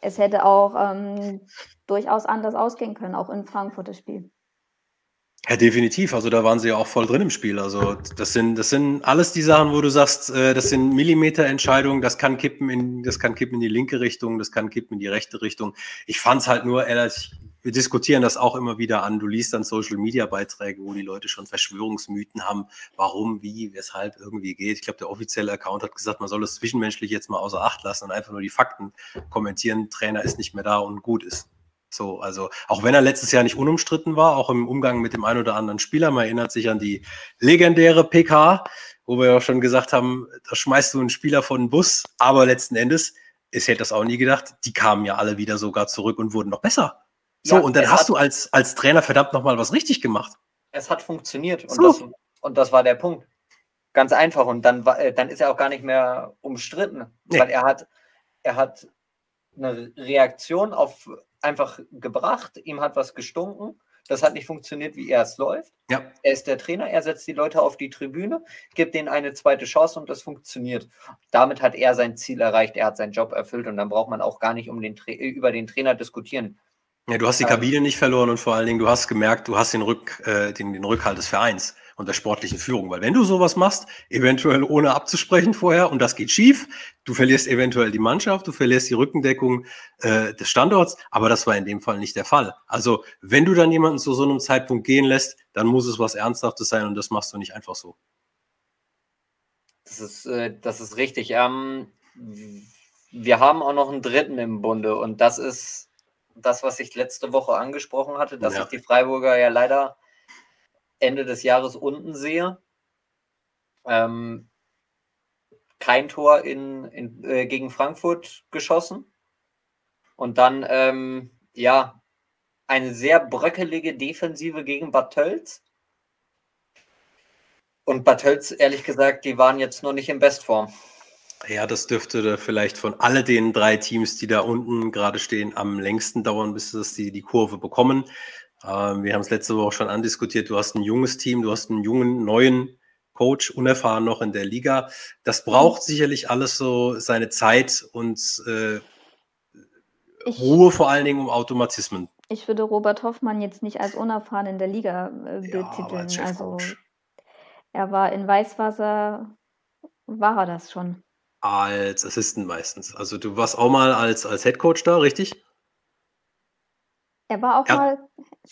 Es hätte auch ähm, durchaus anders ausgehen können, auch in Frankfurt das Spiel. Ja, definitiv. Also da waren sie ja auch voll drin im Spiel. Also das sind, das sind alles die Sachen, wo du sagst, äh, das sind Millimeterentscheidungen, das kann kippen in, das kann kippen in die linke Richtung, das kann kippen in die rechte Richtung. Ich fand es halt nur, ehrlich, wir diskutieren das auch immer wieder an. Du liest dann Social Media Beiträge, wo die Leute schon Verschwörungsmythen haben, warum, wie, weshalb irgendwie geht. Ich glaube, der offizielle Account hat gesagt, man soll das zwischenmenschlich jetzt mal außer Acht lassen und einfach nur die Fakten kommentieren. Trainer ist nicht mehr da und gut ist. So, also auch wenn er letztes Jahr nicht unumstritten war, auch im Umgang mit dem einen oder anderen Spieler, man erinnert sich an die legendäre PK, wo wir ja schon gesagt haben, da schmeißt du einen Spieler von den Bus, aber letzten Endes, ich hätte das auch nie gedacht, die kamen ja alle wieder sogar zurück und wurden noch besser. So, ja, und dann hast du als, als Trainer verdammt nochmal was richtig gemacht. Es hat funktioniert und, so. das, und das war der Punkt. Ganz einfach. Und dann, äh, dann ist er auch gar nicht mehr umstritten, nee. weil er hat, er hat eine Reaktion auf einfach gebracht, ihm hat was gestunken. Das hat nicht funktioniert, wie er es läuft. Ja. Er ist der Trainer, er setzt die Leute auf die Tribüne, gibt denen eine zweite Chance und das funktioniert. Damit hat er sein Ziel erreicht, er hat seinen Job erfüllt und dann braucht man auch gar nicht um den über den Trainer diskutieren. Ja, du hast die ähm, Kabine nicht verloren und vor allen Dingen, du hast gemerkt, du hast den, Rück, äh, den, den Rückhalt des Vereins und der sportlichen Führung. Weil wenn du sowas machst, eventuell ohne abzusprechen vorher und das geht schief, du verlierst eventuell die Mannschaft, du verlierst die Rückendeckung äh, des Standorts, aber das war in dem Fall nicht der Fall. Also wenn du dann jemanden zu so einem Zeitpunkt gehen lässt, dann muss es was Ernsthaftes sein und das machst du nicht einfach so. Das ist, äh, das ist richtig. Ähm, wir haben auch noch einen dritten im Bunde und das ist das, was ich letzte Woche angesprochen hatte, dass ja. ich die Freiburger ja leider Ende des Jahres unten sehe. Ähm, kein Tor in, in äh, gegen Frankfurt geschossen. Und dann, ähm, ja, eine sehr bröckelige Defensive gegen Bad Tölz. Und Bad Tölz, ehrlich gesagt, die waren jetzt noch nicht in Bestform. Ja, das dürfte vielleicht von all den drei Teams, die da unten gerade stehen, am längsten dauern, bis das die, die Kurve bekommen. Ähm, wir haben es letzte Woche schon andiskutiert. Du hast ein junges Team, du hast einen jungen, neuen Coach, unerfahren noch in der Liga. Das braucht sicherlich alles so seine Zeit und äh, ich, Ruhe vor allen Dingen um Automatismen. Ich würde Robert Hoffmann jetzt nicht als unerfahren in der Liga äh, betiteln. Ja, also er war in Weißwasser, war er das schon. Als Assistant meistens. Also du warst auch mal als, als Head Coach da, richtig? Er war auch ja. mal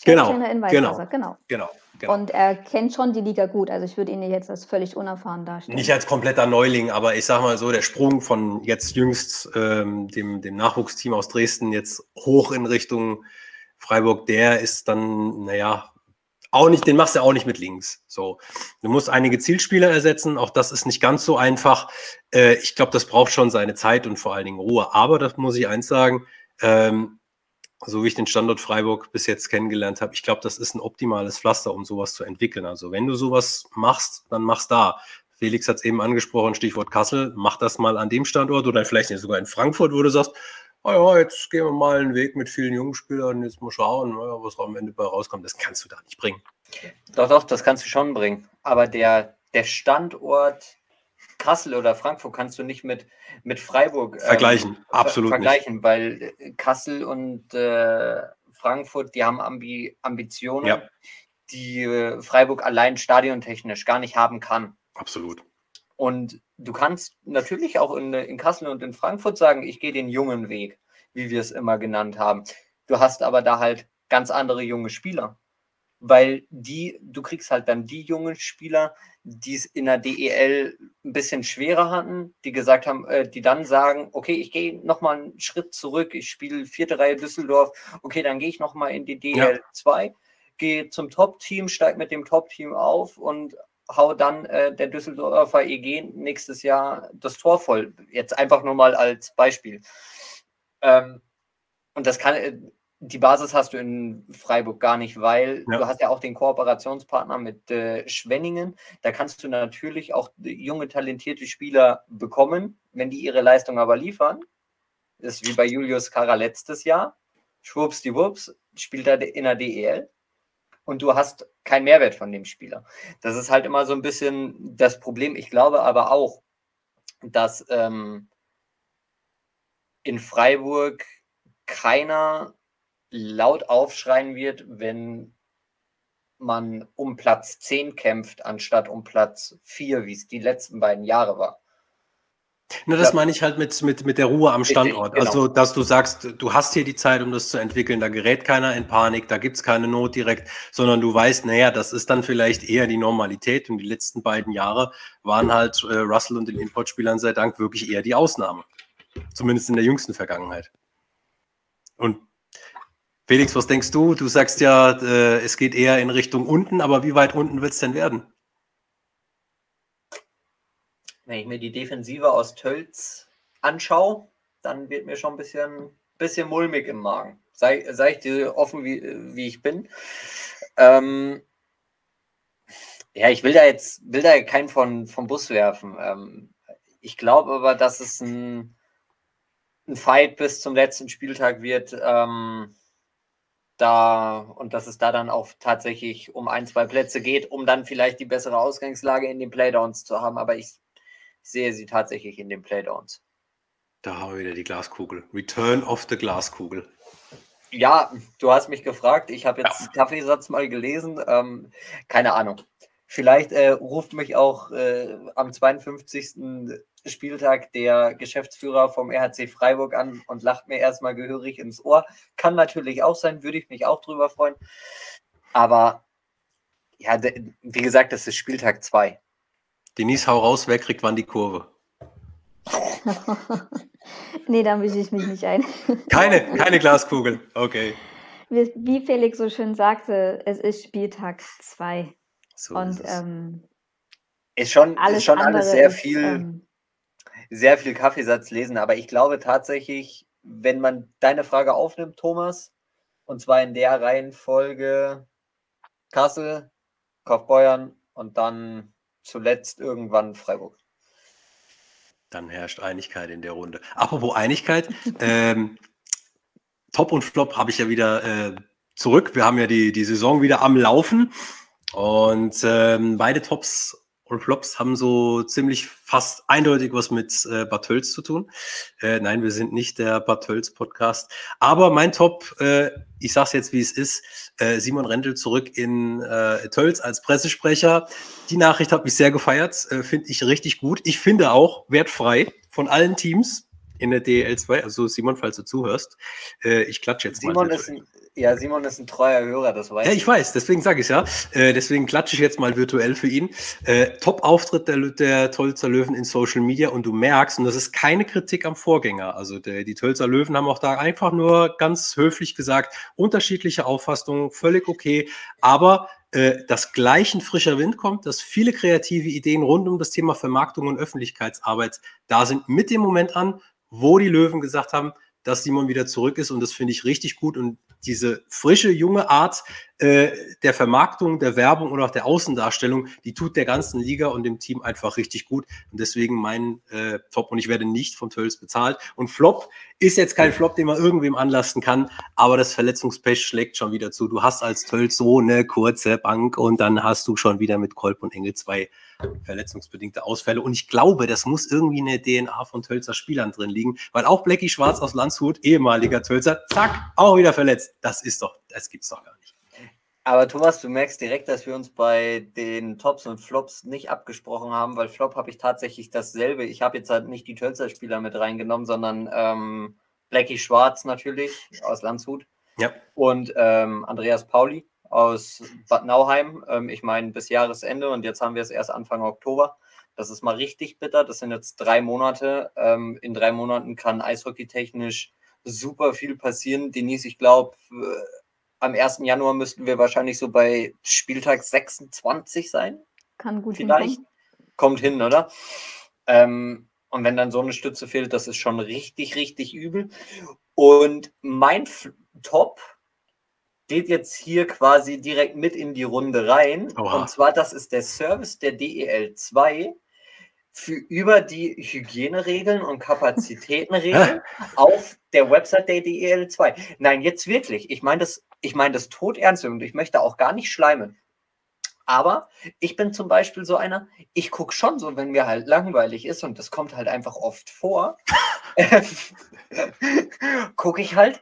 genau, in Weißwasser, genau. genau. Genau. Und er kennt schon die Liga gut. Also ich würde ihn jetzt als völlig unerfahren darstellen. Nicht als kompletter Neuling, aber ich sage mal so, der Sprung von jetzt jüngst ähm, dem, dem Nachwuchsteam aus Dresden jetzt hoch in Richtung Freiburg, der ist dann, naja, auch nicht, den machst du auch nicht mit links. So, du musst einige Zielspieler ersetzen. Auch das ist nicht ganz so einfach. Äh, ich glaube, das braucht schon seine Zeit und vor allen Dingen Ruhe. Aber das muss ich eins sagen. Ähm, so wie ich den Standort Freiburg bis jetzt kennengelernt habe, ich glaube, das ist ein optimales Pflaster, um sowas zu entwickeln. Also wenn du sowas machst, dann mach's da. Felix hat es eben angesprochen, Stichwort Kassel, mach das mal an dem Standort oder vielleicht sogar in Frankfurt, wo du sagst, oh ja, jetzt gehen wir mal einen Weg mit vielen jungen Spielern, jetzt mal schauen, was am Ende bei rauskommt. Das kannst du da nicht bringen. Doch, doch, das kannst du schon bringen. Aber der, der Standort Kassel oder Frankfurt kannst du nicht mit, mit Freiburg ähm, vergleichen. Absolut vergleichen, nicht. weil äh, Kassel und äh, Frankfurt, die haben Ambi Ambitionen, ja. die äh, Freiburg allein stadiontechnisch gar nicht haben kann. Absolut. Und du kannst natürlich auch in, in Kassel und in Frankfurt sagen, ich gehe den jungen Weg, wie wir es immer genannt haben. Du hast aber da halt ganz andere junge Spieler weil die, du kriegst halt dann die jungen Spieler, die es in der DEL ein bisschen schwerer hatten, die gesagt haben, äh, die dann sagen, okay, ich gehe nochmal einen Schritt zurück, ich spiele vierte Reihe Düsseldorf, okay, dann gehe ich nochmal in die DEL ja. 2, gehe zum Top-Team, steige mit dem Top-Team auf und hau dann äh, der Düsseldorfer EG nächstes Jahr das Tor voll. Jetzt einfach nur mal als Beispiel. Ähm, und das kann, äh, die Basis hast du in Freiburg gar nicht, weil ja. du hast ja auch den Kooperationspartner mit äh, Schwenningen. Da kannst du natürlich auch junge, talentierte Spieler bekommen, wenn die ihre Leistung aber liefern. Das ist wie bei Julius Kara letztes Jahr. Schwuppsdiwupps spielt er in der DEL und du hast keinen Mehrwert von dem Spieler. Das ist halt immer so ein bisschen das Problem. Ich glaube aber auch, dass ähm, in Freiburg keiner laut aufschreien wird, wenn man um Platz 10 kämpft, anstatt um Platz 4, wie es die letzten beiden Jahre war. Na, das meine ich halt mit, mit, mit der Ruhe am Standort. Genau. Also, dass du sagst, du hast hier die Zeit, um das zu entwickeln, da gerät keiner in Panik, da gibt es keine Not direkt, sondern du weißt, naja, das ist dann vielleicht eher die Normalität und die letzten beiden Jahre waren halt äh, Russell und den Importspielern sei Dank wirklich eher die Ausnahme. Zumindest in der jüngsten Vergangenheit. Und Felix, was denkst du? Du sagst ja, äh, es geht eher in Richtung unten, aber wie weit unten wird es denn werden? Wenn ich mir die Defensive aus Tölz anschaue, dann wird mir schon ein bisschen, bisschen mulmig im Magen. Sei, sei ich dir offen, wie, wie ich bin. Ähm, ja, ich will da jetzt will da keinen von, vom Bus werfen. Ähm, ich glaube aber, dass es ein, ein Fight bis zum letzten Spieltag wird. Ähm, da und dass es da dann auch tatsächlich um ein, zwei Plätze geht, um dann vielleicht die bessere Ausgangslage in den Playdowns zu haben. Aber ich, ich sehe sie tatsächlich in den Playdowns. Da haben wir wieder die Glaskugel. Return of the Glaskugel. Ja, du hast mich gefragt. Ich habe jetzt ja. Kaffeesatz mal gelesen. Ähm, keine Ahnung. Vielleicht äh, ruft mich auch äh, am 52. Spieltag der Geschäftsführer vom RHC Freiburg an und lacht mir erstmal gehörig ins Ohr. Kann natürlich auch sein, würde ich mich auch drüber freuen. Aber ja, wie gesagt, das ist Spieltag 2. Denise, hau raus, wer kriegt wann die Kurve? [LAUGHS] nee, da mische ich mich nicht ein. [LAUGHS] keine, keine Glaskugel, okay. Wie, Felix so schön sagte, es ist Spieltag 2. So und ist, ähm, ist schon, alles, ist schon alles sehr viel, ähm, sehr viel Kaffeesatz lesen, aber ich glaube tatsächlich, wenn man deine Frage aufnimmt, Thomas, und zwar in der Reihenfolge Kassel, Kaufbeuern und dann zuletzt irgendwann Freiburg. Dann herrscht Einigkeit in der Runde. Apropos Einigkeit, [LAUGHS] ähm, Top und Flop habe ich ja wieder äh, zurück. Wir haben ja die, die Saison wieder am Laufen. Und ähm, beide Tops und Flops haben so ziemlich fast eindeutig was mit äh, Bartels zu tun. Äh, nein, wir sind nicht der Bartels Podcast. Aber mein Top, äh, ich sag's jetzt wie es ist, äh, Simon Rendel zurück in äh, Tölz als Pressesprecher. Die Nachricht hat mich sehr gefeiert, äh, finde ich richtig gut. Ich finde auch wertfrei von allen Teams in der DL 2. Also Simon, falls du zuhörst, äh, ich klatsche jetzt Simon mal. Ist ein, ja, Simon ist ein treuer Hörer, das weiß ich. Ja, ich weiß, deswegen sage ich ja. Äh, deswegen klatsche ich jetzt mal virtuell für ihn. Äh, Top-Auftritt der, der Tölzer Löwen in Social Media und du merkst, und das ist keine Kritik am Vorgänger, also der, die Tölzer Löwen haben auch da einfach nur ganz höflich gesagt, unterschiedliche Auffassungen, völlig okay, aber äh, dass gleich ein frischer Wind kommt, dass viele kreative Ideen rund um das Thema Vermarktung und Öffentlichkeitsarbeit da sind, mit dem Moment an, wo die Löwen gesagt haben, dass Simon wieder zurück ist und das finde ich richtig gut und diese frische, junge Art äh, der Vermarktung, der Werbung und auch der Außendarstellung, die tut der ganzen Liga und dem Team einfach richtig gut. Und deswegen mein äh, Top und ich werde nicht von Tölz bezahlt. Und Flop ist jetzt kein Flop, den man irgendwem anlasten kann, aber das Verletzungspech schlägt schon wieder zu. Du hast als Tölz so eine kurze Bank und dann hast du schon wieder mit Kolb und Engel zwei verletzungsbedingte Ausfälle. Und ich glaube, das muss irgendwie eine DNA von Tölzer Spielern drin liegen, weil auch Blackie Schwarz aus Landshut, ehemaliger Tölzer, zack, auch wieder verletzt. Das ist doch, das gibt's doch gar nicht. Aber Thomas, du merkst direkt, dass wir uns bei den Tops und Flops nicht abgesprochen haben, weil Flop habe ich tatsächlich dasselbe. Ich habe jetzt halt nicht die Tölzer-Spieler mit reingenommen, sondern ähm, Blackie Schwarz natürlich aus Landshut. Ja. Und ähm, Andreas Pauli aus Bad Nauheim. Ähm, ich meine, bis Jahresende und jetzt haben wir es erst Anfang Oktober. Das ist mal richtig bitter. Das sind jetzt drei Monate. Ähm, in drei Monaten kann eishockeytechnisch super viel passieren. Denise, ich glaube, äh, am 1. Januar müssten wir wahrscheinlich so bei Spieltag 26 sein. Kann gut Vielleicht. Hinkommen. Kommt hin, oder? Ähm, und wenn dann so eine Stütze fehlt, das ist schon richtig, richtig übel. Und mein F Top geht jetzt hier quasi direkt mit in die Runde rein. Oha. Und zwar, das ist der Service der DEL 2 für über die Hygieneregeln und Kapazitätenregeln [LAUGHS] auf der Website der DEL 2. Nein, jetzt wirklich. Ich meine das, ich meine das todernst und ich möchte auch gar nicht schleimen. Aber ich bin zum Beispiel so einer, ich gucke schon so, wenn mir halt langweilig ist und das kommt halt einfach oft vor, [LAUGHS] [LAUGHS] gucke ich halt,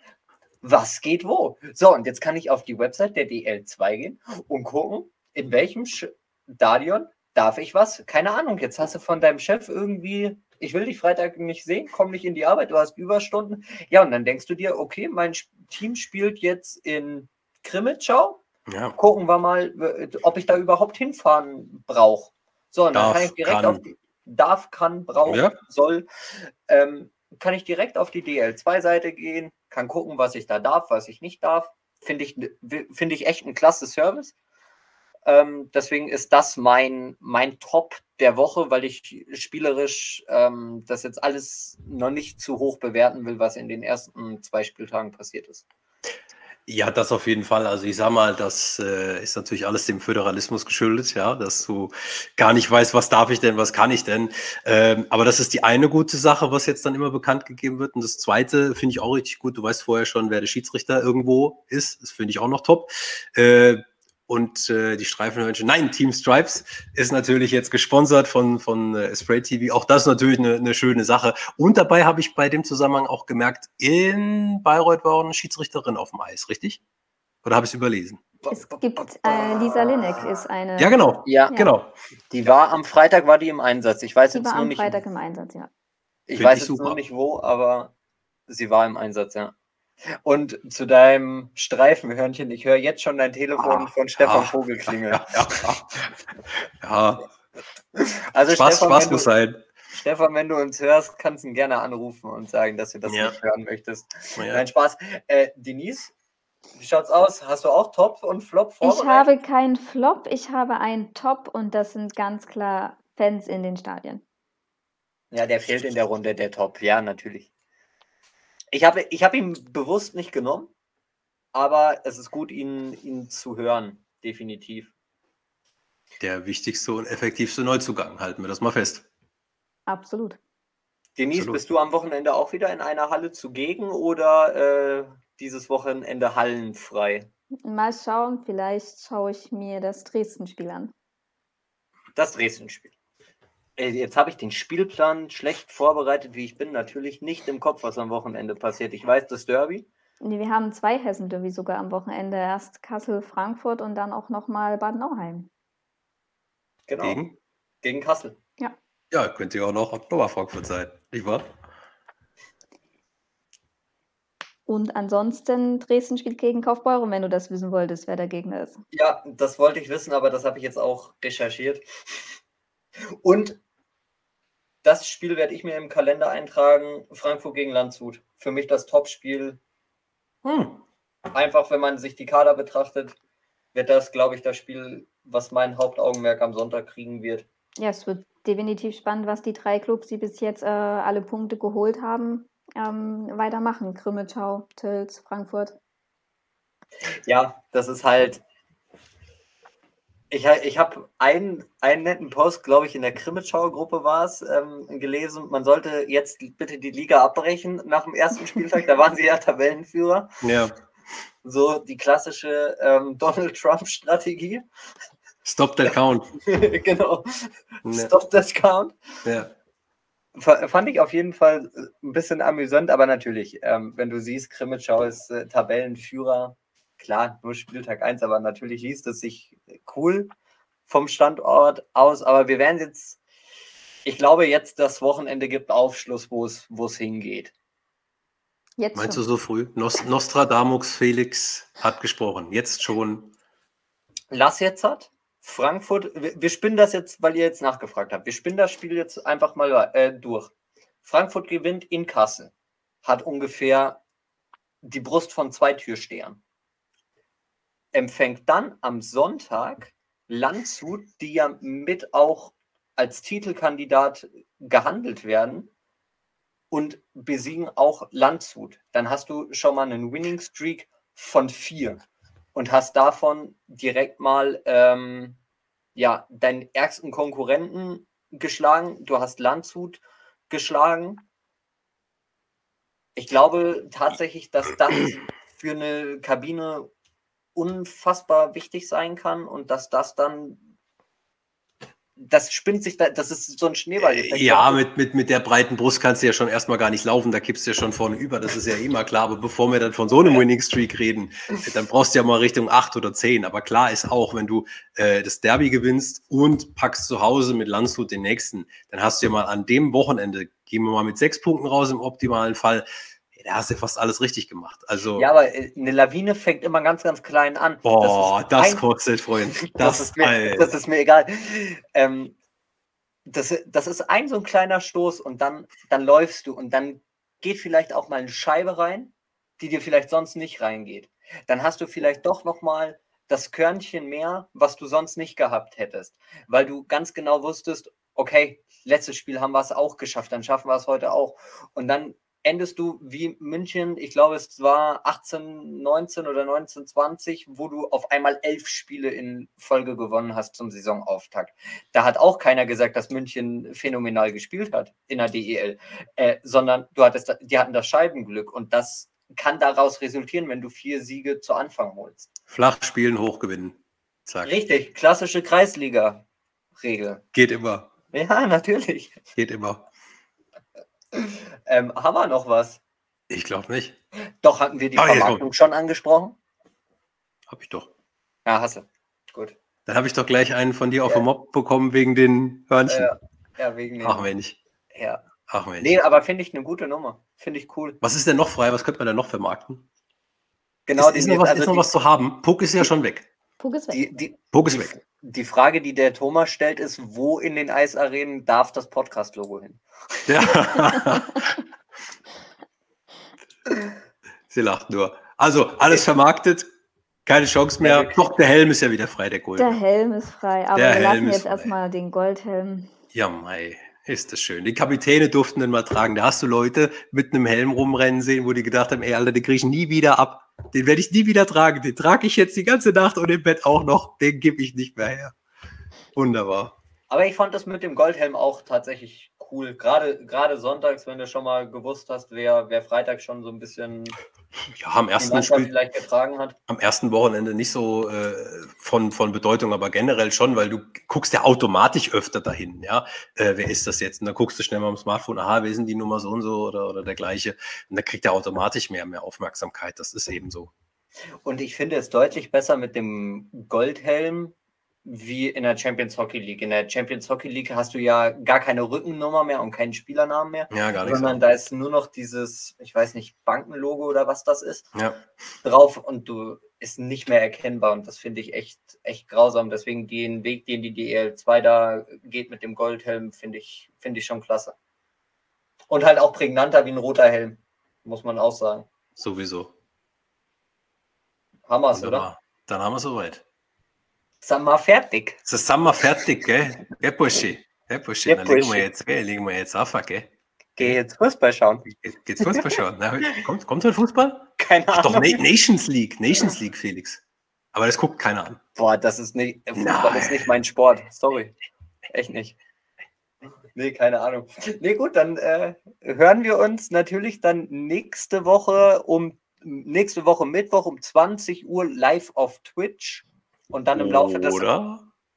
was geht wo. So, und jetzt kann ich auf die Website der DL2 gehen und gucken, in welchem Stadion darf ich was? Keine Ahnung. Jetzt hast du von deinem Chef irgendwie, ich will dich Freitag nicht sehen, komm nicht in die Arbeit, du hast Überstunden. Ja, und dann denkst du dir, okay, mein Team spielt jetzt in Krimitschau. Ja. Gucken wir mal, ob ich da überhaupt hinfahren brauche. So, und dann kann ich direkt kann. auf die, darf, kann, braucht, ja. soll, ähm, kann ich direkt auf die DL2-Seite gehen, kann gucken, was ich da darf, was ich nicht darf. Finde ich, find ich echt ein klasse Service. Ähm, deswegen ist das mein, mein Top der Woche, weil ich spielerisch ähm, das jetzt alles noch nicht zu hoch bewerten will, was in den ersten zwei Spieltagen passiert ist. Ja, das auf jeden Fall. Also ich sag mal, das äh, ist natürlich alles dem Föderalismus geschuldet, ja, dass du gar nicht weißt, was darf ich denn, was kann ich denn. Ähm, aber das ist die eine gute Sache, was jetzt dann immer bekannt gegeben wird. Und das zweite finde ich auch richtig gut. Du weißt vorher schon, wer der Schiedsrichter irgendwo ist. Das finde ich auch noch top. Äh, und äh, die Streifenhörnchen, nein, Team Stripes ist natürlich jetzt gesponsert von, von äh, Spray TV. Auch das ist natürlich eine, eine schöne Sache. Und dabei habe ich bei dem Zusammenhang auch gemerkt, in Bayreuth war eine Schiedsrichterin auf dem Eis, richtig? Oder habe ich es überlesen? Es gibt äh, Lisa Linek ist eine. Ja, genau. Ja, genau. Die war am Freitag war die im Einsatz. Ich weiß die jetzt war nur am nicht. Freitag im Einsatz, ja. Ich Find weiß jetzt super. nur nicht wo, aber sie war im Einsatz, ja. Und zu deinem Streifenhörnchen, ich höre jetzt schon dein Telefon ah, von Stefan ja, Vogel klingeln. Ja, ja, Also Spaß, Stefan, Spaß muss sein. Stefan, wenn du uns hörst, kannst du ihn gerne anrufen und sagen, dass du das nicht hören möchtest. Nein, Spaß. Äh, Denise, wie schaut's aus? Hast du auch Top und Flop vorbereitet? Ich habe keinen Flop, ich habe einen Top und das sind ganz klar Fans in den Stadien. Ja, der fehlt in der Runde, der Top, ja, natürlich. Ich habe ich hab ihn bewusst nicht genommen, aber es ist gut, ihn, ihn zu hören, definitiv. Der wichtigste und effektivste Neuzugang, halten wir das mal fest. Absolut. Denise, Absolut. bist du am Wochenende auch wieder in einer Halle zugegen oder äh, dieses Wochenende hallenfrei? Mal schauen, vielleicht schaue ich mir das Dresden-Spiel an. Das Dresden-Spiel. Äh, jetzt habe ich den Spielplan schlecht vorbereitet, wie ich bin. Natürlich nicht im Kopf, was am Wochenende passiert. Ich weiß das Derby. Nee, wir haben zwei Hessen-Derby sogar am Wochenende. Erst Kassel, Frankfurt und dann auch nochmal Bad Nauheim. Genau. Gegen? Gegen Kassel. Ja. Ja, könnte ja auch noch Oktober Frankfurt sein, nicht wahr? Und ansonsten Dresden spielt gegen Kaufbeuren, wenn du das wissen wolltest, wer der Gegner ist. Ja, das wollte ich wissen, aber das habe ich jetzt auch recherchiert. Und das Spiel werde ich mir im Kalender eintragen. Frankfurt gegen Landshut. Für mich das Topspiel. Hm. Einfach, wenn man sich die Kader betrachtet, wird das, glaube ich, das Spiel, was mein Hauptaugenmerk am Sonntag kriegen wird. Ja, es wird definitiv spannend, was die drei Clubs, die bis jetzt äh, alle Punkte geholt haben, ähm, weitermachen. Krimitschau, Tölz, Frankfurt. Ja, das ist halt. Ich, ich habe einen, einen netten Post, glaube ich, in der Krimitschau-Gruppe war es, ähm, gelesen. Man sollte jetzt bitte die Liga abbrechen nach dem ersten Spieltag. da waren sie ja Tabellenführer. Ja. So die klassische ähm, Donald Trump-Strategie. Stop that count. [LAUGHS] genau. Ja. Stop that count. Ja. Fand ich auf jeden Fall ein bisschen amüsant, aber natürlich, ähm, wenn du siehst, Krimitschau ist äh, Tabellenführer, klar, nur Spieltag 1, aber natürlich liest es sich cool vom Standort aus. Aber wir werden jetzt, ich glaube, jetzt das Wochenende gibt Aufschluss, wo es, wo es hingeht. Jetzt Meinst schon. du so früh? Nost Nostradamus Felix hat gesprochen. Jetzt schon. Lass jetzt hat. Frankfurt, wir, wir spinnen das jetzt, weil ihr jetzt nachgefragt habt. Wir spinnen das Spiel jetzt einfach mal äh, durch. Frankfurt gewinnt in Kassel. Hat ungefähr die Brust von zwei Türstehern. Empfängt dann am Sonntag Landshut, die ja mit auch als Titelkandidat gehandelt werden und besiegen auch Landshut. Dann hast du schon mal einen Winning Streak von vier und hast davon direkt mal ähm, ja, deinen ärgsten Konkurrenten geschlagen. Du hast Landshut geschlagen. Ich glaube tatsächlich, dass das für eine Kabine unfassbar wichtig sein kann und dass das dann das spinnt sich da, das ist so ein Schneeball. Ja, mit, mit, mit der breiten Brust kannst du ja schon erstmal gar nicht laufen, da kippst du ja schon vorne über, das ist ja immer klar. Aber bevor wir dann von so einem Winning Streak reden, dann brauchst du ja mal Richtung acht oder zehn. Aber klar ist auch, wenn du äh, das Derby gewinnst und packst zu Hause mit Landshut den nächsten, dann hast du ja mal an dem Wochenende, gehen wir mal mit sechs Punkten raus im optimalen Fall, da hast du fast alles richtig gemacht. Also, ja, aber äh, eine Lawine fängt immer ganz, ganz klein an. Boah, das, das kostet, Freund. Das, [LAUGHS] das, ist mir, das, ist mir, egal. Ähm, das, das ist ein so ein kleiner Stoß und dann, dann läufst du und dann geht vielleicht auch mal eine Scheibe rein, die dir vielleicht sonst nicht reingeht. Dann hast du vielleicht doch noch mal das Körnchen mehr, was du sonst nicht gehabt hättest, weil du ganz genau wusstest, okay, letztes Spiel haben wir es auch geschafft, dann schaffen wir es heute auch. Und dann endest du wie München, ich glaube, es war 18, 19 oder 19, 20, wo du auf einmal elf Spiele in Folge gewonnen hast zum Saisonauftakt. Da hat auch keiner gesagt, dass München phänomenal gespielt hat in der DEL, äh, sondern du hattest, die hatten das Scheibenglück und das kann daraus resultieren, wenn du vier Siege zu Anfang holst. Flach spielen, hoch gewinnen. Zack. Richtig, klassische Kreisliga-Regel. Geht immer. Ja, natürlich. Geht immer. [LAUGHS] Ähm, haben wir noch was? Ich glaube nicht. Doch, hatten wir die oh, Vermarktung schon angesprochen? Hab ich doch. Ja, hast du. Gut. Dann habe ich doch gleich einen von dir ja. auf dem Mob bekommen wegen den Hörnchen. Ja, ja wegen den. Ach Mensch. Ja. Ach Mensch. Nee, aber finde ich eine gute Nummer. Finde ich cool. Was ist denn noch frei? Was könnte man denn noch vermarkten? Genau, ist, ist, noch, was, also ist noch was zu haben? Puck ist ja schon weg. Puck ist weg. Die, die, Puck ist weg. Die Frage, die der Thomas stellt, ist, wo in den Eisarenen darf das Podcast-Logo hin? Ja. [LAUGHS] Sie lacht nur. Also, alles vermarktet, keine Chance mehr. Doch, der Helm ist ja wieder frei, der Gold. Der Helm ist frei, aber der wir lassen jetzt erstmal den Goldhelm. Ja, Mai, ist das schön. Die Kapitäne durften den mal tragen. Da hast du Leute mit einem Helm rumrennen sehen, wo die gedacht haben, ey, Alter, den kriege ich nie wieder ab. Den werde ich nie wieder tragen. Den trage ich jetzt die ganze Nacht und im Bett auch noch. Den gebe ich nicht mehr her. Wunderbar. Aber ich fand das mit dem Goldhelm auch tatsächlich cool. Gerade, gerade sonntags, wenn du schon mal gewusst hast, wer, wer Freitag schon so ein bisschen ja, am ersten Spiel vielleicht getragen hat. Am ersten Wochenende nicht so äh, von, von Bedeutung, aber generell schon, weil du guckst ja automatisch öfter dahin, ja. Äh, wer ist das jetzt? Und dann guckst du schnell mal am Smartphone, aha, wer sind die Nummer so und so oder, oder dergleiche. Und dann kriegt er automatisch mehr, mehr Aufmerksamkeit. Das ist eben so. Und ich finde es deutlich besser mit dem Goldhelm wie in der Champions Hockey League. In der Champions Hockey League hast du ja gar keine Rückennummer mehr und keinen Spielernamen mehr. Ja, gar nicht. Sondern so. da ist nur noch dieses, ich weiß nicht, Bankenlogo oder was das ist, ja. drauf und du ist nicht mehr erkennbar und das finde ich echt, echt grausam. Deswegen den Weg, den die DL2 da geht mit dem Goldhelm, finde ich, finde ich schon klasse. Und halt auch prägnanter wie ein roter Helm, muss man auch sagen. Sowieso. Wir es, oder? Dann haben wir soweit. Sind wir fertig? So sind wir fertig, gell? Gell, Burschi? Gell, Burschi? Ja, Dann legen wir jetzt, gell? Legen wir jetzt auf, gell? Geh jetzt Fußball schauen. Ge geht's Fußball schauen? Na, kommt, kommt heute Fußball? Keine Ahnung. Doch, Na Nations League. Nations League, Felix. Aber das guckt keiner an. Boah, das ist nicht, Fußball Nein. ist nicht mein Sport. Sorry. Echt nicht. Nee, keine Ahnung. Nee, gut, dann äh, hören wir uns natürlich dann nächste Woche um nächste Woche Mittwoch um 20 Uhr live auf Twitch und dann im Laufe des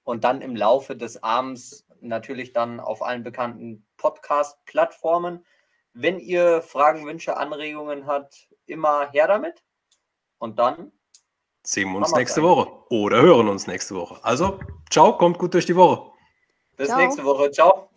und dann im Laufe des Abends natürlich dann auf allen bekannten Podcast-Plattformen. Wenn ihr Fragen, Wünsche, Anregungen habt, immer her damit. Und dann sehen wir uns nächste Woche oder hören uns nächste Woche. Also, ciao, kommt gut durch die Woche. Bis ciao. nächste Woche. Ciao.